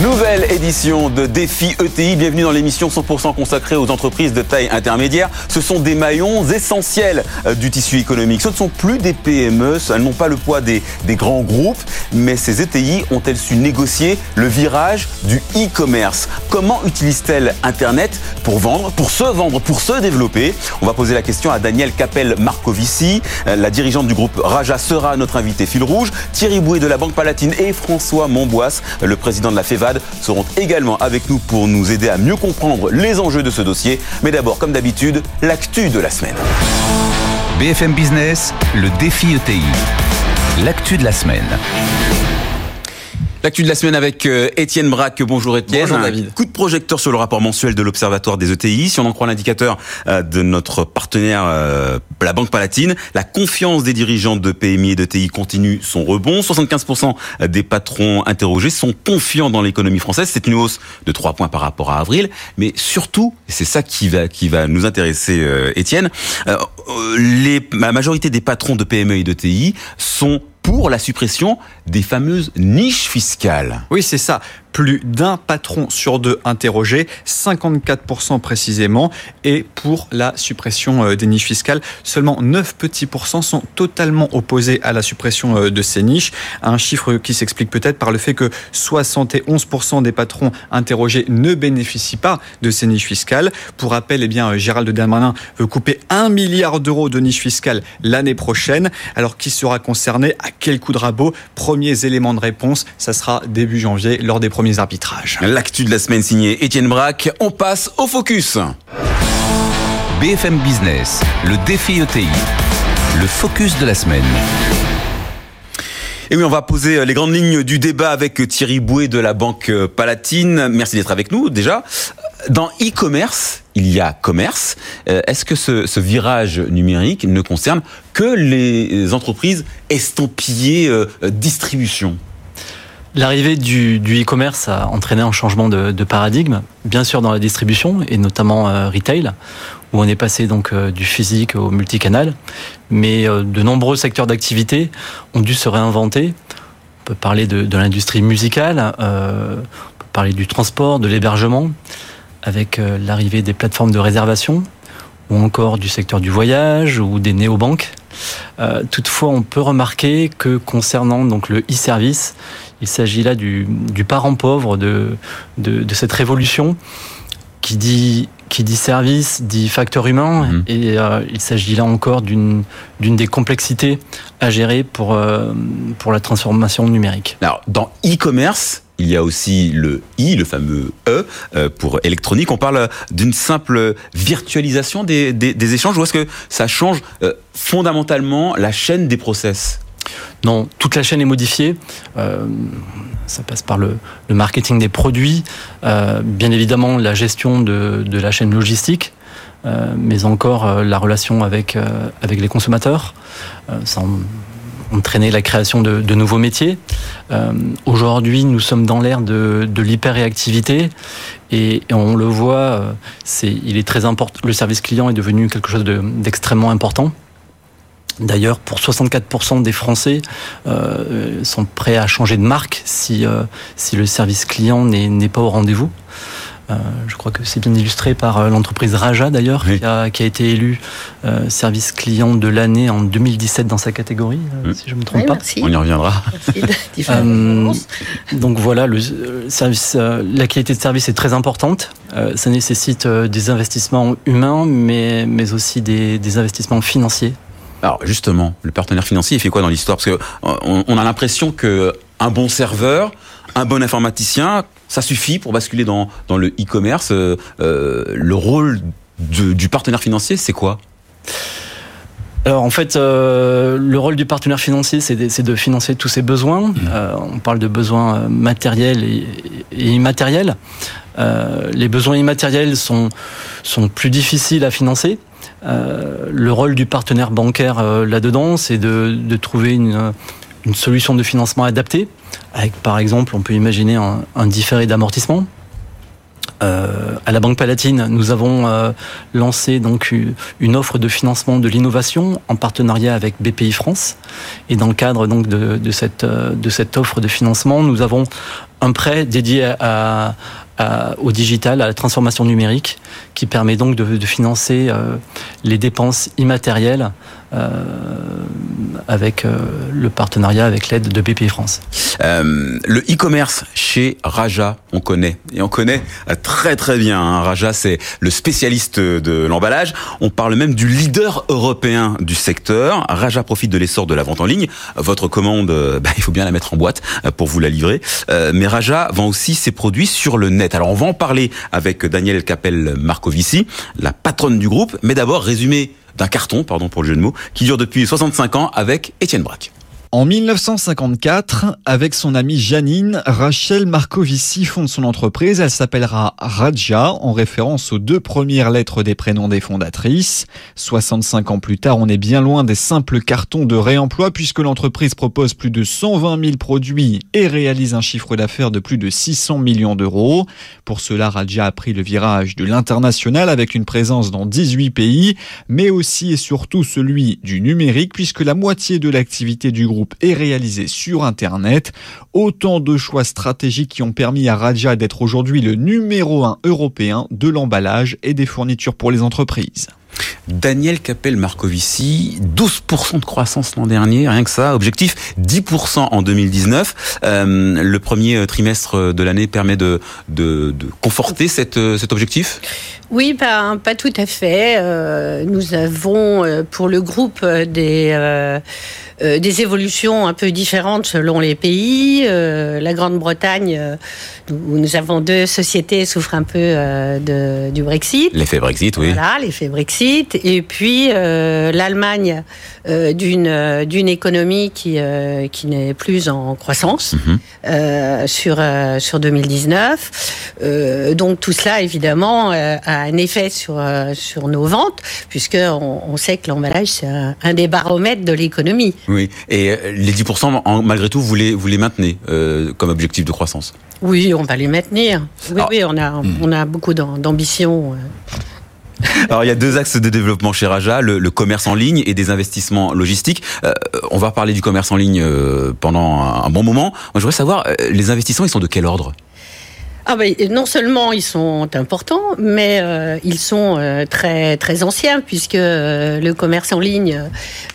Nouvelle édition de Défi ETI. Bienvenue dans l'émission 100% consacrée aux entreprises de taille intermédiaire. Ce sont des maillons essentiels euh, du tissu économique. Ce ne sont plus des PME, elles n'ont pas le poids des, grands groupes, mais ces ETI ont-elles su négocier le virage du e-commerce? Comment utilisent-elles Internet pour vendre, pour se vendre, pour se développer? On va poser la question à Daniel Capel-Marcovici, euh, la dirigeante du groupe Raja sera notre invité fil rouge, Thierry Bouet de la Banque Palatine et François Montbois, le président de la FEVA seront également avec nous pour nous aider à mieux comprendre les enjeux de ce dossier. Mais d'abord, comme d'habitude, l'actu de la semaine. BFM Business, le défi ETI. L'actu de la semaine. L'actu de la semaine avec euh, Étienne Braque. Bonjour Étienne. Bonjour David. coup de projecteur sur le rapport mensuel de l'Observatoire des ETI. Si on en croit l'indicateur euh, de notre partenaire, euh, la Banque Palatine, la confiance des dirigeants de PMI et d'ETI continue son rebond. 75% des patrons interrogés sont confiants dans l'économie française. C'est une hausse de 3 points par rapport à avril. Mais surtout, et c'est ça qui va, qui va nous intéresser Étienne, les, la majorité des patrons de PME et d'ETI sont pour la suppression des fameuses niches fiscales. Oui, c'est ça plus d'un patron sur deux interrogé, 54% précisément, et pour la suppression euh, des niches fiscales, seulement 9 petits pourcents sont totalement opposés à la suppression euh, de ces niches, un chiffre qui s'explique peut-être par le fait que 71% des patrons interrogés ne bénéficient pas de ces niches fiscales. Pour rappel, eh bien, Gérald Darmanin veut couper 1 milliard d'euros de niches fiscales l'année prochaine. Alors, qui sera concerné? À quel coup de rabot? Premiers éléments de réponse, ça sera début janvier lors des premiers arbitrages. L'actu de la semaine signée Étienne Braque. On passe au focus. BFM Business, le défi ETI, le focus de la semaine. Et oui, on va poser les grandes lignes du débat avec Thierry Bouet de la Banque Palatine. Merci d'être avec nous déjà. Dans e-commerce, il y a commerce. Euh, est-ce que ce, ce, virage numérique ne concerne que les entreprises estampillées euh, distribution? L'arrivée du, e-commerce a entraîné un changement de, paradigme, bien sûr dans la distribution et notamment euh, retail, où on est passé donc euh, du physique au multicanal, mais euh, de nombreux secteurs d'activité ont dû se réinventer. On peut parler de, l'industrie musicale, on peut parler du transport, de l'hébergement, avec l'arrivée des plateformes de réservation, ou encore du secteur du voyage ou des néobanques. Toutefois, on peut remarquer que concernant donc le e-service, il s'agit là du, du, parent pauvre de, de, de, cette révolution qui dit qui dit service dit facteur humain mhm. et euh, il s'agit là encore d'une d'une des complexités à gérer pour euh, pour la transformation numérique. Alors dans e-commerce, il y a aussi le I, le fameux E euh, pour électronique. On parle d'une simple virtualisation des, des, des, échanges ou est-ce que ça change fondamentalement la chaîne des process? Non, toute la chaîne est modifiée. Euh, ça passe par le, marketing des produits, euh, bien évidemment la gestion de, la chaîne logistique, euh, mais encore la relation avec, les consommateurs. ça entraîner la création de, nouveaux métiers. Aujourd'hui, nous sommes dans l'ère de, de l'hyperréactivité et, on le voit. Le service client est devenu quelque chose d'extrêmement important. D'ailleurs, pour 64% des Français euh, sont prêts à changer de marque si, euh, si le service client n'est pas au rendez-vous. Euh, je crois que c'est bien illustré par euh, l'entreprise Raja d'ailleurs, oui. qui, a, qui, a, été élue euh, service client de l'année en 2017 dans sa catégorie, mmh. si je ne me trompe oui, pas. Merci. On y reviendra. donc voilà, le service, la qualité de service est très importante. ça nécessite des investissements humains, mais, mais aussi des, des investissements financiers. Alors justement, le partenaire financier, il fait quoi dans l'histoire? Parce que on, on a l'impression que un bon serveur, un bon informaticien, ça suffit pour basculer dans, dans le e-commerce. Euh, le rôle de, du partenaire financier, c'est quoi? Alors en fait, euh, le rôle du partenaire financier, c'est de, de, financer tous ses besoins. Mmh. Euh, on parle de besoins matériels et, et immatériels. Euh, les besoins immatériels sont, sont plus difficiles à financer. Euh, le rôle du partenaire bancaire euh, là-dedans, c'est de, trouver une, solution de financement adaptée, avec par exemple, on peut imaginer un, différé d'amortissement à la Banque Palatine, nous avons lancé donc une offre de financement de l'innovation en partenariat avec BPI France. Et dans le cadre donc de cette offre de financement, nous avons un prêt dédié à, au digital, à la transformation numérique, qui permet donc de, financer les dépenses immatérielles euh, avec euh, le partenariat avec l'aide de BPI France. Euh, le e-commerce chez Raja, on connaît et on connaît très très bien. Hein. Raja, c'est le spécialiste de l'emballage. On parle même du leader européen du secteur. Raja profite de l'essor de la vente en ligne. Votre commande, bah, il faut bien la mettre en boîte pour vous la livrer. mais Raja vend aussi ses produits sur le net. Alors on va en parler avec Daniel Capel Marcovici, la patronne du groupe. Mais d'abord, résumer d'un carton, pardon pour le jeu de mots, qui dure depuis 65 ans avec Étienne Braque. En 1954, avec son amie Janine, Rachel Marcovici fonde son entreprise. Elle s'appellera Raja, en référence aux deux premières lettres des prénoms des fondatrices. 65 ans plus tard, on est bien loin des simples cartons de réemploi puisque l'entreprise propose plus de 120 000 produits et réalise un chiffre d'affaires de plus de 600 millions d'euros. Pour cela, Raja a pris le virage de l'international avec une présence dans 18 pays, mais aussi et surtout celui du numérique puisque la moitié de l'activité du groupe est réalisé sur Internet. Autant de choix stratégiques qui ont permis à Raja d'être aujourd'hui le numéro un européen de l'emballage et des fournitures pour les entreprises. Daniel Capel Marcovici, 12% de croissance l'an dernier, rien que ça. Objectif 10% en 2019. Euh, le premier trimestre de l'année permet de, de, conforter cette, cet objectif? Oui, pas, pas tout à fait. Euh, nous avons euh, pour le groupe des euh, des évolutions un peu différentes selon les pays. Euh, la Grande-Bretagne, euh, où nous avons deux sociétés, souffre un peu de, du Brexit. L'effet Brexit, oui. Voilà, l'effet Brexit. Et puis l'Allemagne d'une d'une économie qui qui n'est plus en croissance mhm. sur sur 2019. donc tout cela évidemment a un effet sur sur nos ventes puisque on, on sait que l'emballage c'est un, un des baromètres de l'économie. Oui, et euh, les 10%, malgré tout, vous les, vous les maintenez euh, comme objectif de croissance? Oui, on va les maintenir. Oui, oui on, a, hmm. on a beaucoup d'ambition. Euh. Alors il y a deux axes de développement chez Raja, le, commerce en ligne et des investissements logistiques. on va parler du commerce en ligne pendant un, bon moment. Moi je voudrais savoir, les investissements, ils sont de quel ordre? Ah ben, non seulement ils sont importants, mais euh, ils sont euh, très très anciens puisque euh, le commerce en ligne,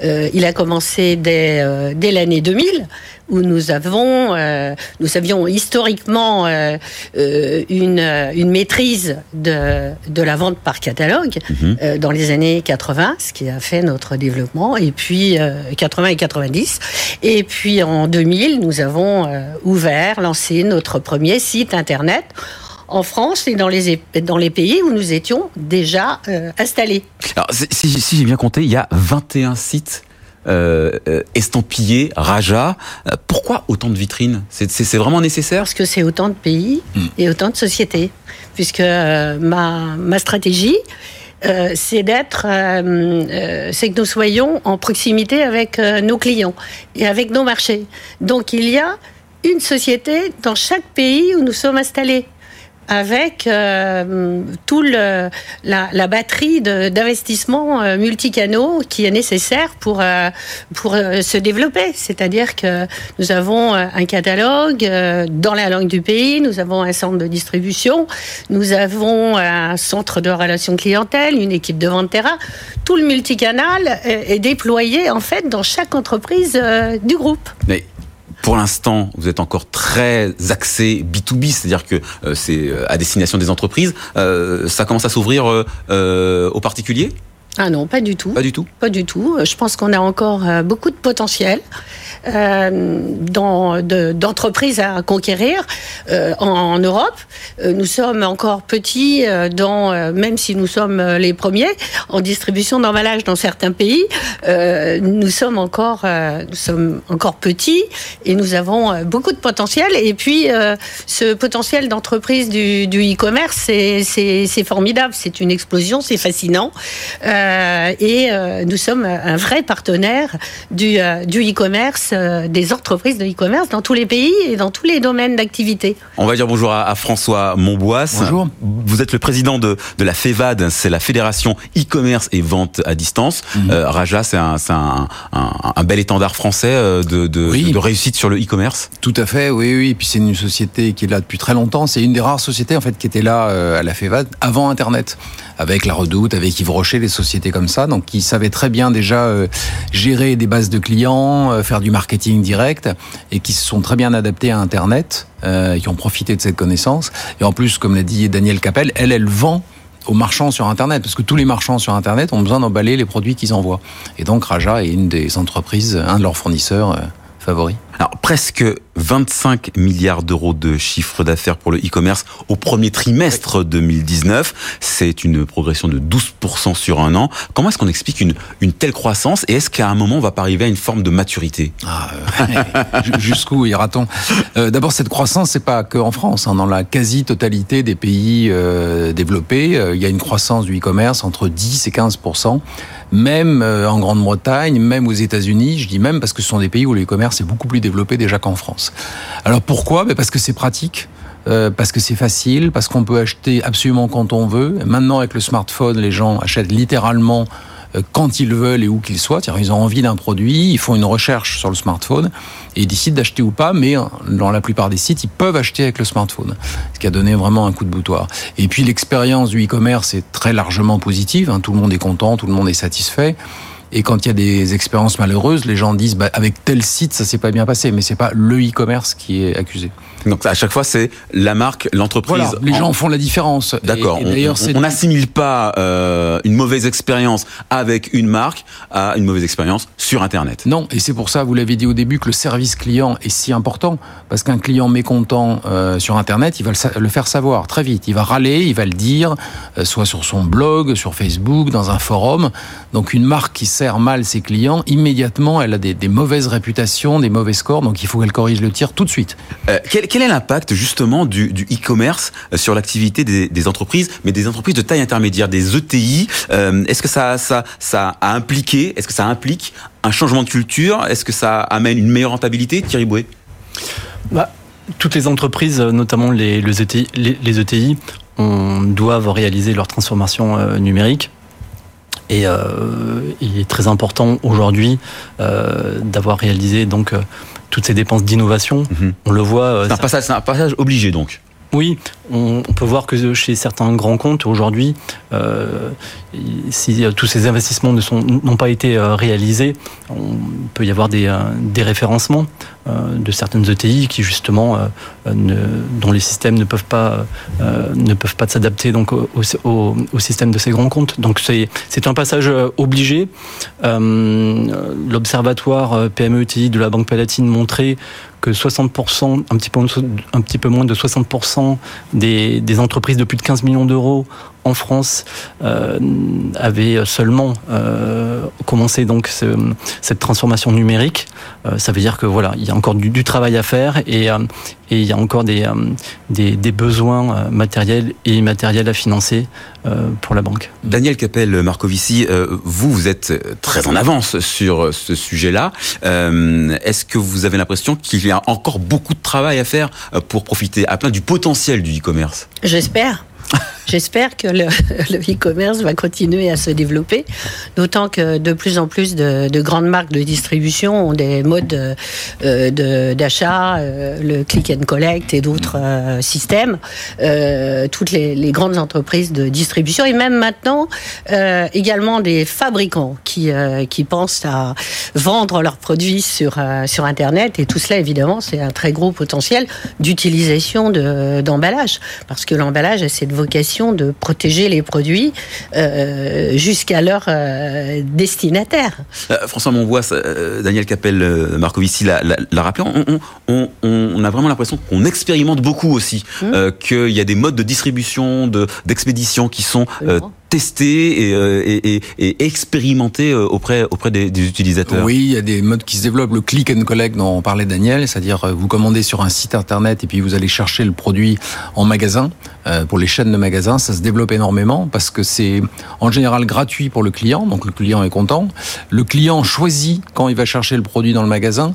il a commencé dès dès l'année 2000 où nous avons, euh, nous avions historiquement euh, euh, une, une maîtrise de, de la vente par catalogue mhm. dans les années 80, ce qui a fait notre développement, et puis 80 et 90. Et puis en 2000, nous avons ouvert, lancé notre premier site internet en France et dans les, dans les pays où nous étions déjà installés. Alors, si, si j'ai bien compté, il y a 21 sites estampillé, Raja. Euh, pourquoi autant de vitrines? C'est vraiment nécessaire? Parce que c'est autant de pays hmm. et autant de sociétés. Puisque ma, ma stratégie, c'est d'être, c'est que nous soyons en proximité avec nos clients et avec nos marchés. Donc il y a une société dans chaque pays où nous sommes installés avec euh, tout le, la, batterie d'investissement euh, multicanaux qui est nécessaire pour euh, pour euh, se développer. C'est-à-dire que nous avons un catalogue dans la langue du pays, nous avons un centre de distribution, nous avons un centre de relations clientèle, une équipe de vente terrain. Tout le multicanal est, déployé en fait dans chaque entreprise du groupe. Pour l'instant, vous êtes encore très axé B2B, c'est-à-dire que euh, c'est euh, à destination des entreprises. Euh, ça commence à s'ouvrir aux particuliers? Ah non, pas du tout. Pas du tout? Pas du tout. Je pense qu'on a encore beaucoup de potentiel euh, d'entreprises à conquérir euh, en, Europe. Euh, nous sommes encore petits, dans, même si nous sommes les premiers en distribution d'emballage dans certains pays. nous sommes encore, nous sommes encore petits et nous avons beaucoup de potentiel. Et puis, ce potentiel d'entreprise du e-commerce, c'est formidable. C'est une explosion, c'est fascinant. et nous sommes un vrai partenaire du e-commerce euh, des entreprises de e-commerce dans tous les pays et dans tous les domaines d'activité. On va dire bonjour à, François Monbois. Bonjour. Vous êtes le président de, de la FEVAD, c'est la Fédération e-commerce et vente à distance. Mhm. Euh, Raja, c'est un, un, un, bel étendard français euh, de, de, de réussite sur le e-commerce. Tout à fait, oui, oui. Et puis c'est une société qui est là depuis très longtemps. C'est une des rares sociétés en fait qui était là à la FEVAD avant Internet, avec la Redoute, avec Yves Rocher, des sociétés comme ça, donc qui savaient très bien déjà gérer des bases de clients, faire du marketing direct et qui se sont très bien adaptés à Internet, euh, qui ont profité de cette connaissance. Et en plus, comme l'a dit Daniel Capel, elle, elle vend aux marchands sur Internet, parce que tous les marchands sur Internet ont besoin d'emballer les produits qu'ils envoient. Et donc Raja est une des entreprises, un de leurs fournisseurs euh, favoris. Alors presque 25 milliards d'euros de chiffre d'affaires pour le e-commerce au premier trimestre 2019. C'est une progression de 12% sur un an. Comment est-ce qu'on explique une, une telle croissance et est-ce qu'à un moment on va pas arriver à une forme de maturité? Ah, euh, Jusqu'où ira-t-on? Euh, D'abord cette croissance c'est pas que en France. Hein. Dans la quasi-totalité des pays euh, développés, il y a une croissance du e-commerce entre 10 et 15% même en Grande-Bretagne, même aux États-Unis, je dis même parce que ce sont des pays où le e-commerce est beaucoup plus développé déjà qu'en France. Alors pourquoi? Ben Parce que c'est pratique. Euh, parce que c'est facile, parce qu'on peut acheter absolument quand on veut. Maintenant, avec le smartphone, les gens achètent littéralement euh, quand ils veulent et où qu'ils soient. Ils ont envie d'un produit, ils font une recherche sur le smartphone et ils décident d'acheter ou pas, mais euh, dans la plupart des sites, ils peuvent acheter avec le smartphone, ce qui a donné vraiment un coup de boutoir. Et puis l'expérience du e-commerce est très largement positive, hein. tout le monde est content, tout le monde est satisfait. Et quand il y a des expériences malheureuses, les gens disent bah, avec tel site ça s'est pas bien passé, mais c'est pas le e-commerce qui est accusé. Donc à chaque fois c'est la marque, l'entreprise. Voilà, les gens font la différence. D'accord. On n'assimile pas euh, une mauvaise expérience avec une marque à une mauvaise expérience sur Internet. Non, et c'est pour ça, vous l'avez dit au début, que le service client est si important parce qu'un client mécontent euh, sur Internet, il va le, faire savoir très vite. Il va râler, il va le dire, euh, soit sur son blog, sur Facebook, dans un forum. Donc une marque qui sert mal ses clients, immédiatement, elle a des, mauvaises réputations, des mauvais scores, donc il faut qu'elle corrige le tir tout de suite. Euh, quel, est l'impact justement du e-commerce euh, sur l'activité des, entreprises, mais des entreprises de taille intermédiaire, des ETI euh, Est-ce que ça, ça, ça a impliqué, est-ce que ça implique un changement de culture? Est-ce que ça amène une meilleure rentabilité, Thierry Bouet bah, toutes les entreprises, notamment les, les ETI, les, ETI on, doivent réaliser leur transformation numérique. Et euh, il est très important aujourd'hui euh, d'avoir réalisé donc euh, toutes ces dépenses d'innovation. Mhm. On le voit. c'est un, un passage obligé donc. Oui, on, peut voir que chez certains grands comptes aujourd'hui, euh, si tous ces investissements n'ont pas été euh, réalisés, on peut y avoir des, euh, référencements de certaines ETI qui justement, dont les systèmes ne peuvent pas, ne peuvent pas s'adapter au, au, système de ces grands comptes. Donc c'est un passage obligé. L'observatoire PME-ETI de la Banque Palatine montrait que 60%, un petit peu, un petit peu moins de 60% des, des entreprises de plus de 15 millions d'euros en France euh, avaient seulement euh, commencé donc cette transformation numérique. Euh, ça veut dire que voilà, il y a encore du, travail à faire et, et, il y a encore des, des, des, besoins matériels et immatériels à financer pour la banque. Daniel Capel Marcovici, vous vous êtes très en avance sur ce sujet-là. Est-ce que vous avez l'impression qu'il y a encore beaucoup de travail à faire pour profiter à plein du potentiel du e-commerce? J'espère. J'espère que le e-commerce va continuer à se développer, d'autant que de plus en plus de, de, grandes marques de distribution ont des modes euh, d'achat, euh, le click and collect et d'autres euh, systèmes. Toutes les, grandes entreprises de distribution et même maintenant également des fabricants qui, qui pensent à vendre leurs produits sur, sur Internet. Et tout cela, évidemment, c'est un très gros potentiel d'utilisation d'emballage, parce que l'emballage a cette vocation de protéger les produits euh, jusqu'à leur euh, destinataire. Euh, François Monvois, Daniel Capel, Marcovici l'a, rappelé, on, a vraiment l'impression qu'on expérimente beaucoup aussi, mmh. qu'il y a des modes de distribution, de, d'expédition qui sont tester et, et, expérimenter auprès, auprès des, utilisateurs Oui, il y a des modes qui se développent. Le click and collect dont on parlait Daniel, c'est-à-dire vous commandez sur un site internet et puis vous allez chercher le produit en magasin. pour les chaînes de magasins, ça se développe énormément parce que c'est en général gratuit pour le client, donc le client est content. Le client choisit quand il va chercher le produit dans le magasin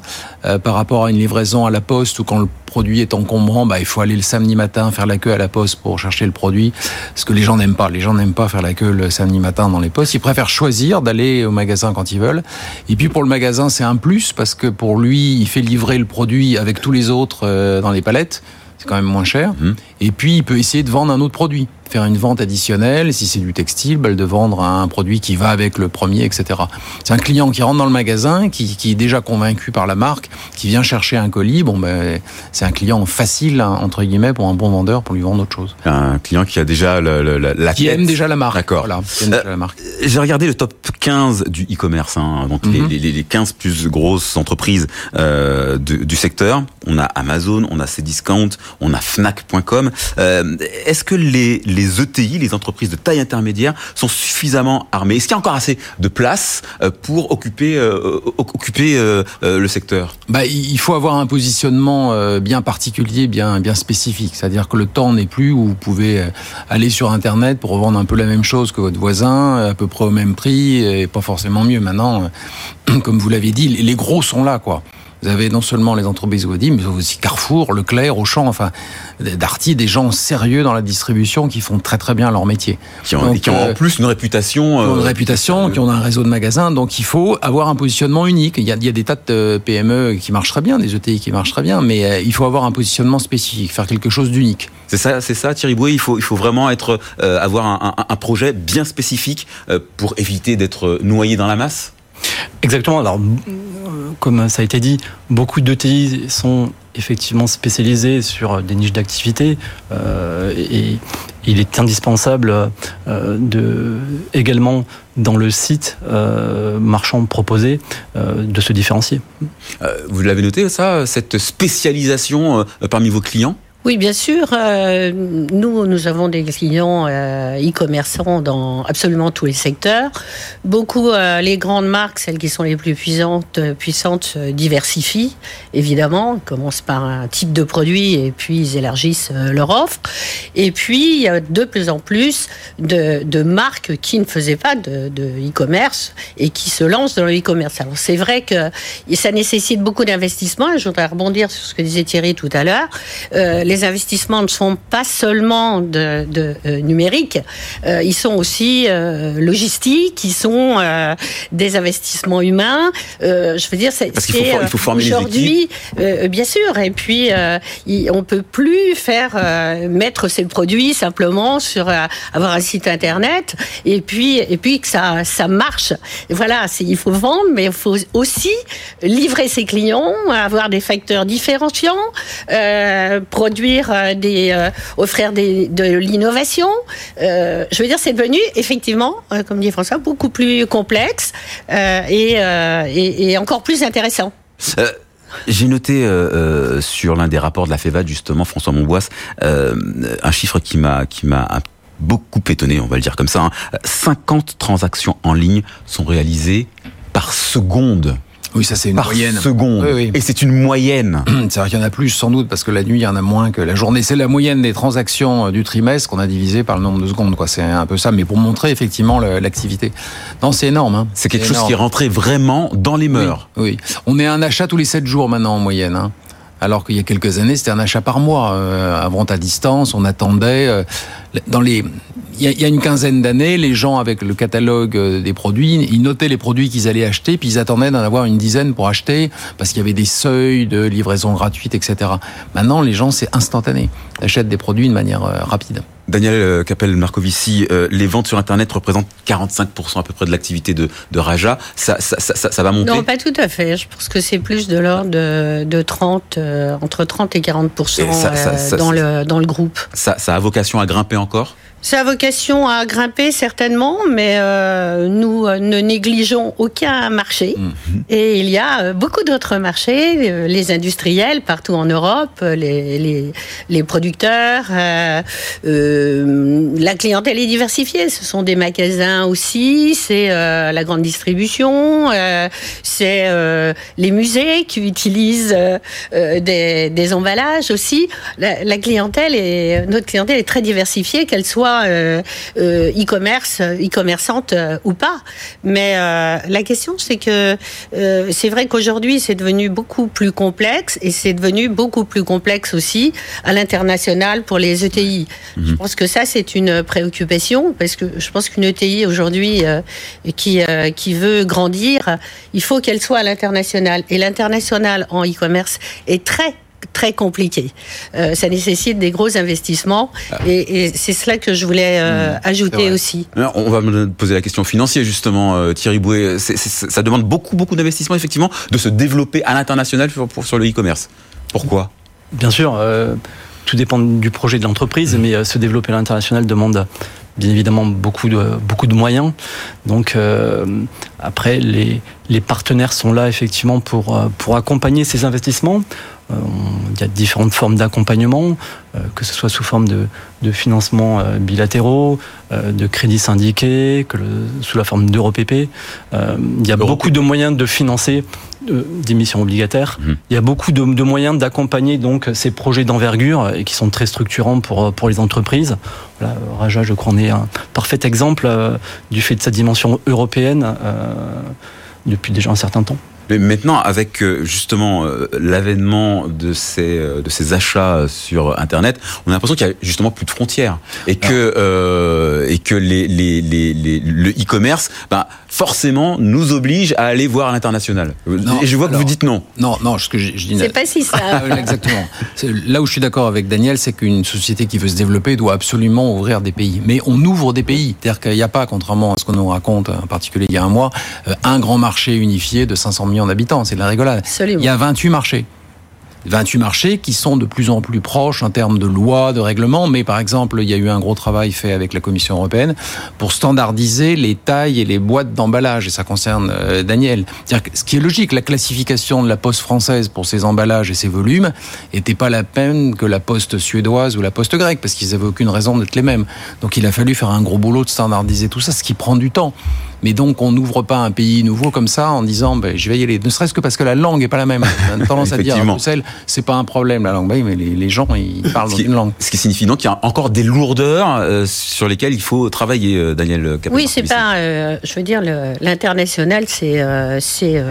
par rapport à une livraison à la poste ou quand le produit est encombrant, bah, il faut aller le samedi matin faire la queue à la poste pour chercher le produit. Ce que les gens n'aiment pas. Les gens n'aiment pas faire la queue le samedi matin dans les postes. Ils préfèrent choisir d'aller au magasin quand ils veulent. Et puis pour le magasin, c'est un plus parce que pour lui, il fait livrer le produit avec tous les autres euh, dans les palettes. C'est quand même moins cher. Mmh. Et puis, il peut essayer de vendre un autre produit faire une vente additionnelle, si c'est du textile, bah, de vendre un produit qui va avec le premier, etc. C'est un client qui rentre dans le magasin, qui, qui, est déjà convaincu par la marque, qui vient chercher un colis. Bon, ben, c'est un client facile hein, entre guillemets pour un bon vendeur pour lui vendre autre chose. Un client qui a déjà le, le, la qui aime déjà la marque. D'accord. Voilà, euh, J'ai regardé le top 15 du e-commerce, hein, donc mhm. les, les, 15 plus grosses entreprises euh, du, du, secteur. On a Amazon, on a Cdiscount, on a Fnac.com. Euh, Est-ce que les les ETI, les entreprises de taille intermédiaire, sont suffisamment armées Est-ce qu'il y a encore assez de place euh, pour occuper, euh, euh, le secteur? Bah, Il faut avoir un positionnement bien particulier, bien, bien spécifique. C'est-à-dire que le temps n'est plus où vous pouvez aller sur Internet pour vendre un peu la même chose que votre voisin, à peu près au même prix, et pas forcément mieux. Maintenant, comme vous l'avez dit, les gros sont là, quoi. Vous avez non seulement les entreprises Wadi, mais aussi Carrefour, Leclerc, Auchan, enfin, Darty, des gens sérieux dans la distribution qui font très très bien leur métier. Qui ont, qui ont en euh, plus une réputation. Qui ont une euh, réputation, qui ont un réseau de magasins. Donc il faut avoir un positionnement unique. Il y a, il y a des tas de PME qui marchent très bien, des ETI qui marchent très bien, mais euh, il faut avoir un positionnement spécifique, faire quelque chose d'unique. C'est ça, c'est ça, Thierry Bouet. Il faut, il faut vraiment être, avoir un, un, un, projet bien spécifique pour éviter d'être noyé dans la masse. Exactement. Alors, comme ça a été dit, beaucoup d'ETI sont effectivement spécialisés sur des niches d'activité euh, et il est indispensable euh, de également dans le site euh, marchand proposé de se différencier. vous l'avez noté ça, cette spécialisation parmi vos clients? Oui, bien sûr. Euh, nous, nous avons des clients euh, e-commerçants dans absolument tous les secteurs. Beaucoup, euh, les grandes marques, celles qui sont les plus puissantes, puissantes diversifient, évidemment. Ils commencent par un type de produit et puis ils élargissent leur offre. Et puis, il y a de plus en plus de, marques qui ne faisaient pas de e-commerce et qui se lancent dans le e-commerce. Alors, c'est vrai que ça nécessite beaucoup d'investissement. Je voudrais rebondir sur ce que disait Thierry tout à l'heure les investissements ne sont pas seulement de, euh, numérique, euh, ils sont aussi euh, logistiques, ils sont des investissements humains. je veux dire, c'est aujourd'hui, bien sûr. Et puis, on on peut plus faire mettre ses produits simplement sur avoir un site internet et puis et puis que ça ça marche. Voilà, il faut vendre, mais il faut aussi livrer ses clients, avoir des facteurs différenciants, produire euh, euh, offrir de l'innovation. Euh, je veux dire, c'est devenu effectivement, comme dit François, beaucoup plus complexe et, encore plus intéressant. J'ai noté sur l'un des rapports de la FEVAD, justement, François Monbois, un chiffre qui m'a qui m'a beaucoup étonné, on va le dire comme ça. 50 hein. transactions en ligne sont réalisées par seconde oui, ça c'est une par moyenne. seconde. Et c'est une moyenne. C'est vrai qu'il y en a plus sans doute parce que la nuit il y en a moins que la journée. C'est la moyenne des transactions euh, du trimestre qu'on a divisé par le nombre de secondes. Quoi, c'est un peu ça. Mais pour montrer effectivement l'activité. Non, c'est énorme. Hein. C'est quelque chose qui est rentré vraiment dans les mœurs. Oui, on est à un achat tous les 7 jours maintenant en moyenne. Hein alors qu'il y a quelques années, c'était un achat par mois. Euh, à vente à distance, on attendait. Euh, dans les, il y, a, une quinzaine d'années, les gens avec le catalogue euh, des produits, ils notaient les produits qu'ils allaient acheter, puis ils attendaient d'en avoir une dizaine pour acheter, parce qu'il y avait des seuils de livraison gratuite, etc. Maintenant, les gens, c'est instantané. Ils achètent des produits de manière rapide. Daniel euh, Capel-Marcovici, euh, les ventes sur Internet représentent 45% à peu près de l'activité de, de Raja. Ça, ça, ça, ça, va monter? Non, pas tout à fait. Je pense que c'est plus de l'ordre de, de 30, euh, entre 30 et 40% dans, le, dans le groupe. Ça, ça a vocation à grimper encore? Ça a vocation à grimper certainement, mais euh, nous euh, ne négligeons aucun marché. Mhm. Et il y a euh, beaucoup d'autres marchés, les industriels partout en Europe, les, les, les producteurs. Euh, la clientèle est diversifiée. Ce sont des magasins aussi, c'est la grande distribution, c'est les musées qui utilisent des, des, emballages aussi. La, la clientèle est notre clientèle est très diversifiée, qu'elle soit euh, euh, e-commerce, e-commerçante euh, ou pas. Mais la question, c'est que c'est vrai qu'aujourd'hui, c'est devenu beaucoup plus complexe et c'est devenu beaucoup plus complexe aussi à l'international pour les ETI. Mhm. Je pense que ça, c'est une préoccupation parce que je pense qu'une ETI aujourd'hui qui, qui veut grandir, il faut qu'elle soit à l'international. Et l'international en e-commerce est très très compliqué. Euh, ça nécessite des gros investissements ah. et, c'est cela que je voulais euh, mmh. ajouter aussi. on va me poser la question financière justement, euh, Thierry Bouet. ça demande beaucoup beaucoup d'investissements effectivement de se développer à l'international sur, sur, le e-commerce. Pourquoi? Bien sûr. tout dépend du projet de l'entreprise, mmh. mais se développer à l'international demande bien évidemment beaucoup de, beaucoup de moyens. Donc euh, après, les, les partenaires sont là effectivement pour, euh, pour accompagner ces investissements. Euh, il y a différentes formes d'accompagnement, que ce soit sous forme de, de financement bilatéraux, de crédits syndiqués, que le, sous la forme d'EuroPP. il y a beaucoup de moyens de financer d'émissions obligataires. Mmh. Il y a beaucoup de, de moyens d'accompagner donc ces projets d'envergure et qui sont très structurants pour, pour les entreprises. Raja, je crois, en est un parfait exemple euh, du fait de sa dimension européenne euh, depuis déjà un certain temps. Mais maintenant, avec euh, justement l'avènement de ces de ces achats sur Internet, on a l'impression qu'il y a justement plus de frontières et que et que les, les, les, le e-commerce, ben, forcément nous oblige à aller voir à l'international. Et je vois que vous dites non. Non, non, ce que je, dis. C'est pas si ça. Exactement. Là où je suis d'accord avec Daniel, c'est qu'une société qui veut se développer doit absolument ouvrir des pays. Mais on ouvre des pays. C'est-à-dire qu'il n'y a pas, contrairement à ce qu'on nous raconte, en particulier il y a un mois, euh, un grand marché unifié de 500 millions d'habitants. C'est de la rigolade. Absolument. Il y a 28 marchés. 28 marchés qui sont de plus en plus proches en termes de lois, de règlements, mais par exemple, il y a eu un gros travail fait avec la Commission européenne pour standardiser les tailles et les boîtes d'emballage, et ça concerne euh, Daniel. ce qui est logique, la classification de la poste française pour ses emballages et ses volumes n'était pas la peine que la poste suédoise ou la poste grecque, parce qu'ils n'avaient aucune raison d'être les mêmes. Donc il a fallu faire un gros boulot de standardiser tout ça, ce qui prend du temps. Mais donc, on n'ouvre pas un pays nouveau comme ça en disant, ben, je vais y aller. Ne serait-ce que parce que la langue est pas la même. On a tendance à dire à Bruxelles, c'est pas un problème la langue. Ben, mais les, gens, ils parlent une langue. Ce qui signifie donc qu'il y a encore des lourdeurs euh, sur lesquelles il faut travailler, euh, Daniel Oui, c'est pas. Euh, je veux dire, l'international, c'est c'est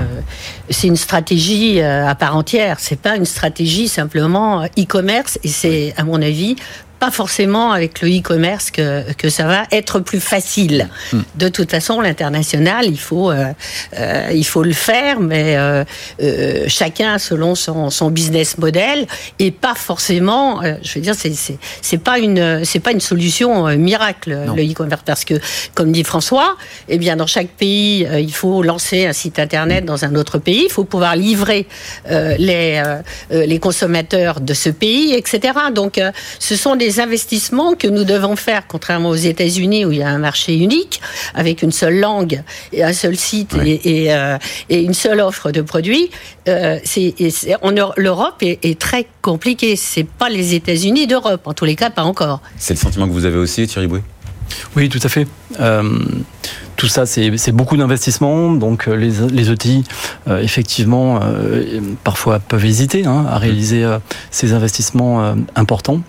c'est une stratégie à part entière. C'est pas une stratégie simplement e-commerce. Et c'est, à mon avis, pas forcément avec le e-commerce que, que ça va être plus facile. Hmm. De toute façon, l'international, il faut euh, euh, il faut le faire, mais euh, chacun selon son, son, business model et pas forcément. Je veux dire, c'est pas une pas une solution miracle le e-commerce parce que comme dit François, eh bien dans chaque pays, il faut lancer un site internet dans un autre pays, il faut pouvoir livrer les les consommateurs de ce pays, etc. Donc, ce sont des investissements que nous devons faire, contrairement aux États-Unis où il y a un marché unique avec une seule langue et un seul site et, euh, et, une seule offre de produits. Euh, L'Europe est, est, très compliquée. C'est pas les États-Unis d'Europe, en tous les cas, pas encore. C'est le sentiment que vous avez aussi, Thierry Bouet Oui, tout à fait. Euh, tout ça, c'est beaucoup d'investissements. Donc, les, les ETI, euh, effectivement, euh, parfois peuvent hésiter hein, à réaliser ces investissements importants.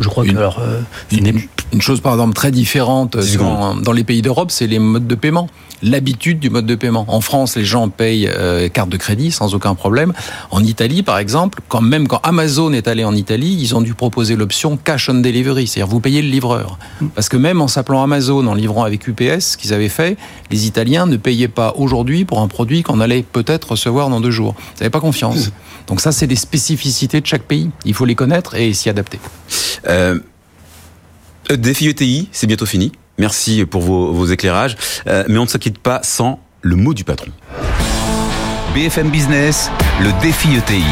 Je crois une, que alors, euh, une, une, chose par exemple très différente dans, dans, les pays d'Europe, c'est les modes de paiement. L'habitude du mode de paiement. En France, les gens payent euh, carte de crédit sans aucun problème. En Italie, par exemple, quand même quand Amazon est allé en Italie, ils ont dû proposer l'option cash on delivery, c'est-à-dire vous payez le livreur. Parce que même en s'appelant Amazon, en livrant avec UPS, ce qu'ils avaient fait, les Italiens ne payaient pas aujourd'hui pour un produit qu'on allait peut-être recevoir dans deux jours. Ils n'avaient pas confiance. Donc ça, c'est des spécificités de chaque pays. Il faut les connaître et s'y adapter. Euh, défi ETI, c'est bientôt fini. Merci pour vos, éclairages. Euh, mais on ne se pas sans le mot du patron. BFM Business, le défi ETI.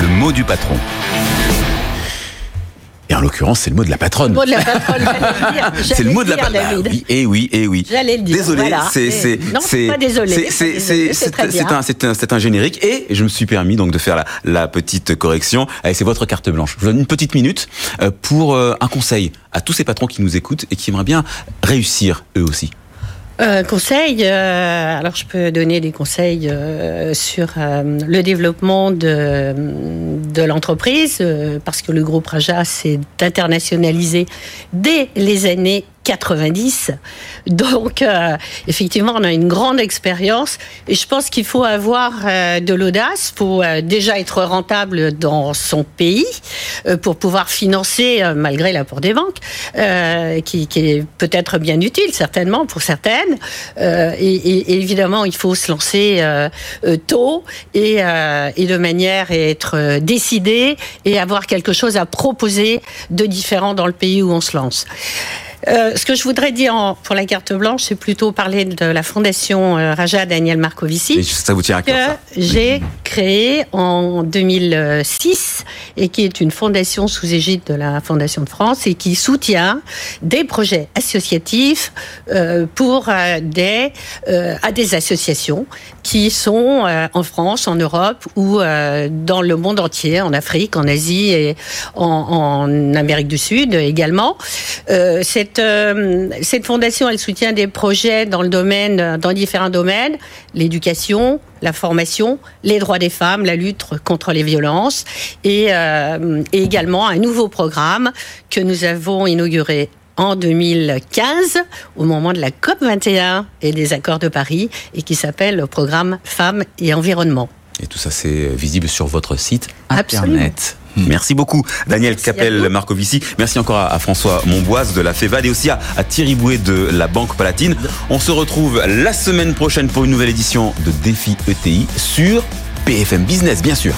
Le mot du patron. Et en l'occurrence, c'est le mot de la patronne. Le mot de la patronne, C'est le mot de la patronne. Oui, et oui, et oui. J'allais le dire. Désolé, voilà. c'est c'est non, c'est pas désolé. c'est un générique et je me suis permis donc de faire la, la petite correction. Allez, c'est votre carte blanche. Je vous donne une petite minute euh, pour euh, un conseil à tous ces patrons qui nous écoutent et qui aimeraient bien réussir eux aussi. Euh, conseil, euh, alors je peux donner des conseils euh, sur le développement de, de l'entreprise, parce que le groupe Raja s'est internationalisé dès les années 90. Donc, euh, effectivement, on a une grande expérience et je pense qu'il faut avoir euh, de l'audace. Faut euh, déjà être rentable dans son pays euh, pour pouvoir financer, euh, malgré l'apport des banques, euh, qui, qui est peut-être bien utile, certainement, pour certaines. Et, et- évidemment, il faut se lancer tôt et, et de manière à être décidé et avoir quelque chose à proposer de différent dans le pays où on se lance. Euh, ce que je voudrais dire en- pour la carte blanche, c'est plutôt parler de la fondation euh, Raja Daniel Marcovici Et ça vous tient à cœur que j'ai créé en 2006 et qui est une fondation sous égide de la Fondation de France et qui soutient des projets associatifs euh, pour euh, des à des associations qui sont en France, en Europe ou dans le monde entier, en Afrique, en Asie et en, en Amérique du Sud également. Cette euh, cette fondation, elle soutient des projets dans le domaine, dans différents domaines, l'éducation, la formation, les droits des femmes, la lutte contre les violences et, euh, et également un nouveau programme que nous avons inauguré en 2015 au moment de la COP 21 et des accords de Paris et qui s'appelle le programme Femmes et Environnement. Et tout ça, c'est visible sur votre site Absolument. Internet. Merci beaucoup, Daniel Capel. Marcovici. Merci encore à, à François Monboise de la FEVAD et aussi à, à Thierry Bouet de la Banque Palatine. On se retrouve la semaine prochaine pour une nouvelle édition de Défi ETI sur BFM Business, bien sûr.